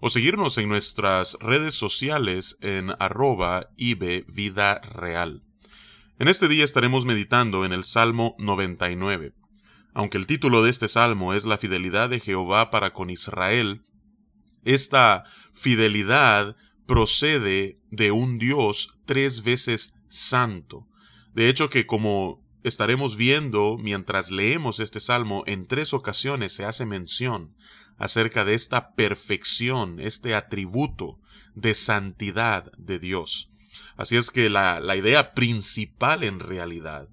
o seguirnos en nuestras redes sociales en arroba Vida Real. En este día estaremos meditando en el Salmo 99. Aunque el título de este salmo es La fidelidad de Jehová para con Israel, esta fidelidad procede de un Dios tres veces santo. De hecho que como estaremos viendo mientras leemos este salmo, en tres ocasiones se hace mención acerca de esta perfección, este atributo de santidad de Dios. Así es que la, idea principal en realidad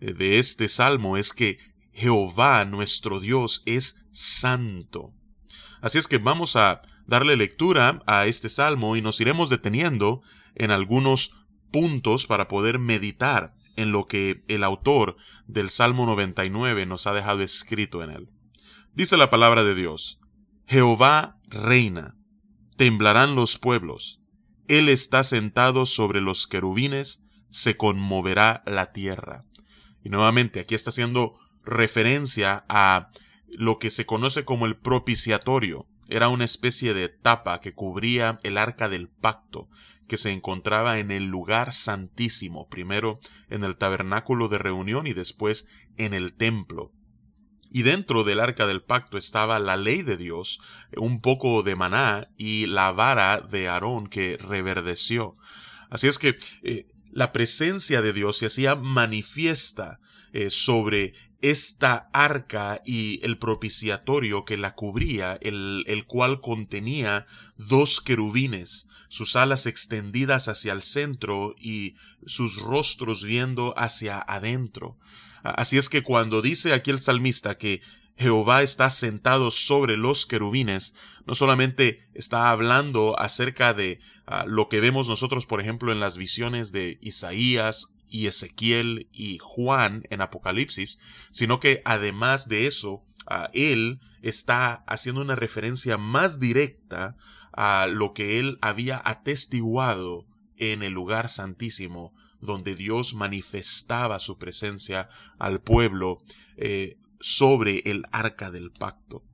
eh, de este salmo es que Jehová nuestro Dios es santo. Así es que vamos a darle lectura a este salmo y nos iremos deteniendo en algunos puntos para poder meditar en lo que el autor del Salmo 99 nos ha dejado escrito en él. Dice la palabra de Dios, Jehová reina, temblarán los pueblos, Él está sentado sobre los querubines, se conmoverá la tierra. Y nuevamente aquí está haciendo referencia a lo que se conoce como el propiciatorio. Era una especie de tapa que cubría el arca del pacto, que se encontraba en el lugar santísimo, primero en el tabernáculo de reunión y después en el templo. Y dentro del arca del pacto estaba la ley de Dios, un poco de maná y la vara de Aarón que reverdeció. Así es que eh, la presencia de Dios se hacía manifiesta eh, sobre esta arca y el propiciatorio que la cubría, el, el cual contenía dos querubines, sus alas extendidas hacia el centro y sus rostros viendo hacia adentro. Así es que cuando dice aquí el salmista que Jehová está sentado sobre los querubines, no solamente está hablando acerca de ah, lo que vemos nosotros, por ejemplo, en las visiones de Isaías y Ezequiel y Juan en Apocalipsis, sino que además de eso, él está haciendo una referencia más directa a lo que él había atestiguado en el lugar santísimo donde Dios manifestaba su presencia al pueblo eh, sobre el arca del pacto.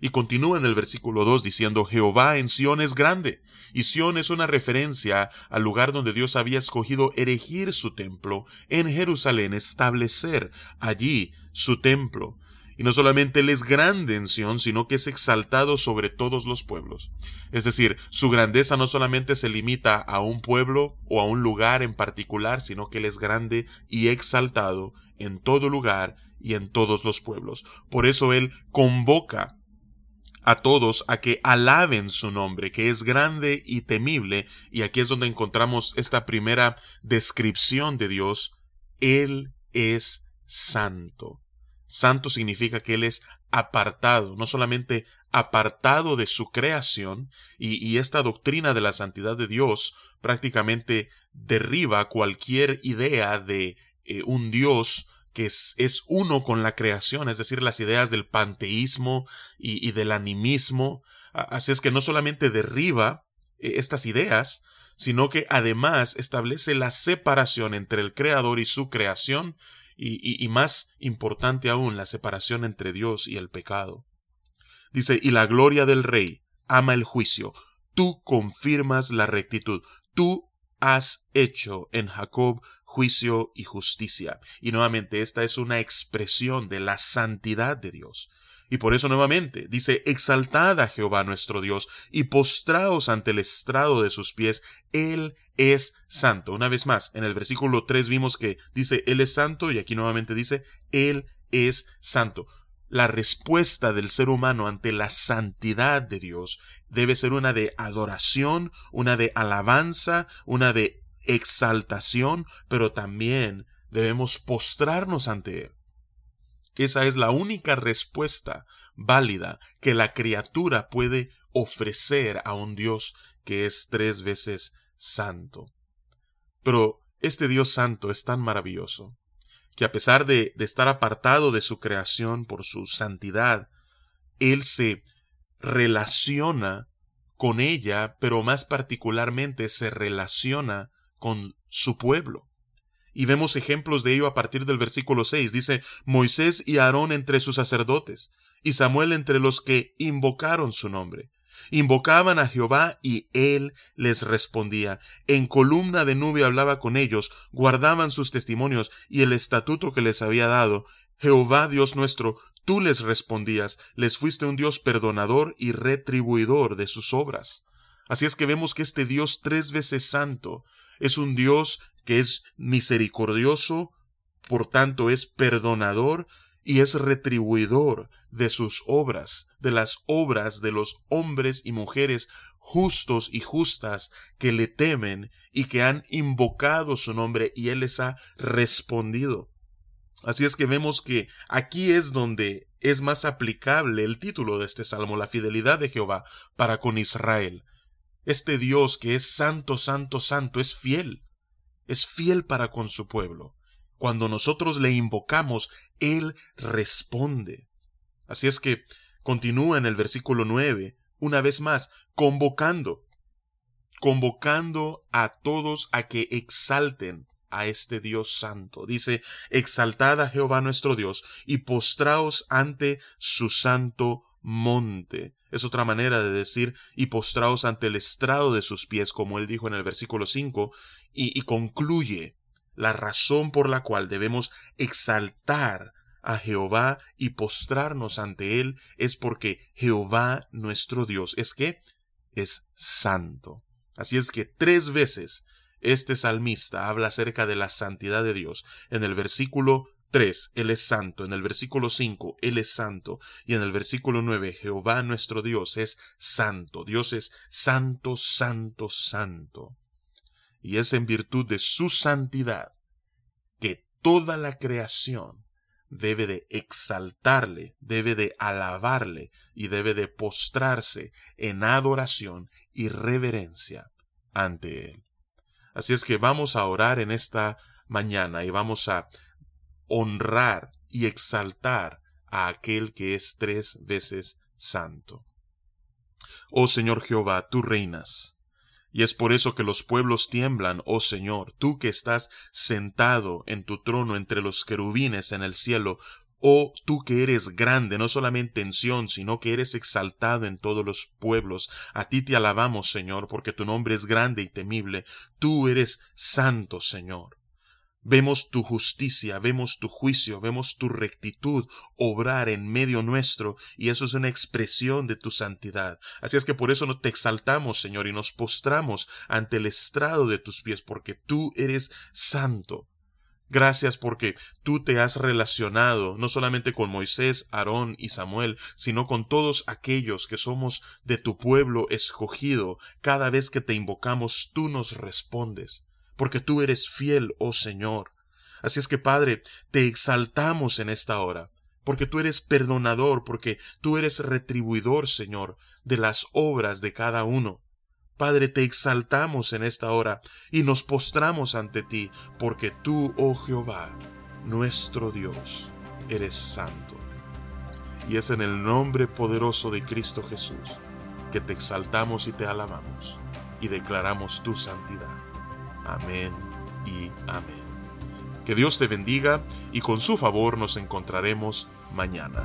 Y continúa en el versículo 2 diciendo, Jehová en Sión es grande. Y Sión es una referencia al lugar donde Dios había escogido erigir su templo, en Jerusalén establecer allí su templo. Y no solamente Él es grande en Sión, sino que es exaltado sobre todos los pueblos. Es decir, su grandeza no solamente se limita a un pueblo o a un lugar en particular, sino que Él es grande y exaltado en todo lugar y en todos los pueblos. Por eso Él convoca a todos a que alaben su nombre, que es grande y temible, y aquí es donde encontramos esta primera descripción de Dios. Él es santo. Santo significa que Él es apartado, no solamente apartado de su creación, y, esta doctrina de la santidad de Dios prácticamente derriba cualquier idea de eh, un Dios que es, uno con la creación, es decir, las ideas del panteísmo y, del animismo. Así es que no solamente derriba eh, estas ideas, sino que además establece la separación entre el creador y su creación y, más importante aún, la separación entre Dios y el pecado. Dice, y la gloria del rey ama el juicio, tú confirmas la rectitud, tú has hecho en Jacob juicio y justicia. Y nuevamente esta es una expresión de la santidad de Dios. Y por eso nuevamente dice, exaltad a Jehová nuestro Dios y postraos ante el estrado de sus pies, Él es santo. Una vez más, en el versículo 3 vimos que dice Él es santo y aquí nuevamente dice Él es santo. La respuesta del ser humano ante la santidad de Dios debe ser una de adoración, una de alabanza, una de exaltación, pero también debemos postrarnos ante Él. Esa es la única respuesta válida que la criatura puede ofrecer a un Dios que es tres veces santo. Pero este Dios santo es tan maravilloso que a pesar de, de estar apartado de su creación por su santidad, Él se relaciona con ella, pero más particularmente se relaciona con su pueblo. Y vemos ejemplos de ello a partir del versículo 6. Dice, Moisés y Aarón entre sus sacerdotes, y Samuel entre los que invocaron su nombre. Invocaban a Jehová y él les respondía. En columna de nube hablaba con ellos, guardaban sus testimonios y el estatuto que les había dado. Jehová Dios nuestro, tú les respondías, les fuiste un Dios perdonador y retribuidor de sus obras. Así es que vemos que este Dios tres veces santo es un Dios que es misericordioso, por tanto es perdonador y es retribuidor de sus obras, de las obras de los hombres y mujeres justos y justas que le temen y que han invocado su nombre y él les ha respondido. Así es que vemos que aquí es donde es más aplicable el título de este salmo, la fidelidad de Jehová para con Israel. Este Dios que es santo, santo, santo, es fiel, es fiel para con su pueblo. Cuando nosotros le invocamos, Él responde. Así es que continúa en el versículo 9, una vez más, convocando, convocando a todos a que exalten a este Dios santo. Dice, exaltad a Jehová nuestro Dios y postraos ante su santo monte. Es otra manera de decir, y postraos ante el estrado de sus pies, como él dijo en el versículo 5, y, concluye la razón por la cual debemos exaltar a Jehová y postrarnos ante Él es porque Jehová nuestro Dios es que es santo. Así es que tres veces este salmista habla acerca de la santidad de Dios. En el versículo 3, Él es santo. En el versículo 5, Él es santo. Y en el versículo 9, Jehová nuestro Dios es santo. Dios es santo, santo, santo. Y es en virtud de su santidad que toda la creación debe de exaltarle, debe de alabarle y debe de postrarse en adoración y reverencia ante Él. Así es que vamos a orar en esta mañana y vamos a honrar y exaltar a aquel que es tres veces santo. Oh Señor Jehová, tú reinas. Y es por eso que los pueblos tiemblan, oh Señor, tú que estás sentado en tu trono entre los querubines en el cielo, Oh, tú que eres grande, no solamente en Sión, sino que eres exaltado en todos los pueblos. A ti te alabamos, Señor, porque tu nombre es grande y temible. Tú eres santo, Señor. Vemos tu justicia, vemos tu juicio, vemos tu rectitud obrar en medio nuestro, y eso es una expresión de tu santidad. Así es que por eso te exaltamos, Señor, y nos postramos ante el estrado de tus pies, porque tú eres santo. Gracias porque tú te has relacionado no solamente con Moisés, Aarón y Samuel, sino con todos aquellos que somos de tu pueblo escogido. Cada vez que te invocamos, tú nos respondes, porque tú eres fiel, oh Señor. Así es que, Padre, te exaltamos en esta hora, porque tú eres perdonador, porque tú eres retribuidor, Señor, de las obras de cada uno. Padre, te exaltamos en esta hora y nos postramos ante ti, porque tú, oh Jehová, nuestro Dios, eres santo. Y es en el nombre poderoso de Cristo Jesús que te exaltamos y te alabamos y declaramos tu santidad. Amén y amén. Que Dios te bendiga y con su favor nos encontraremos mañana.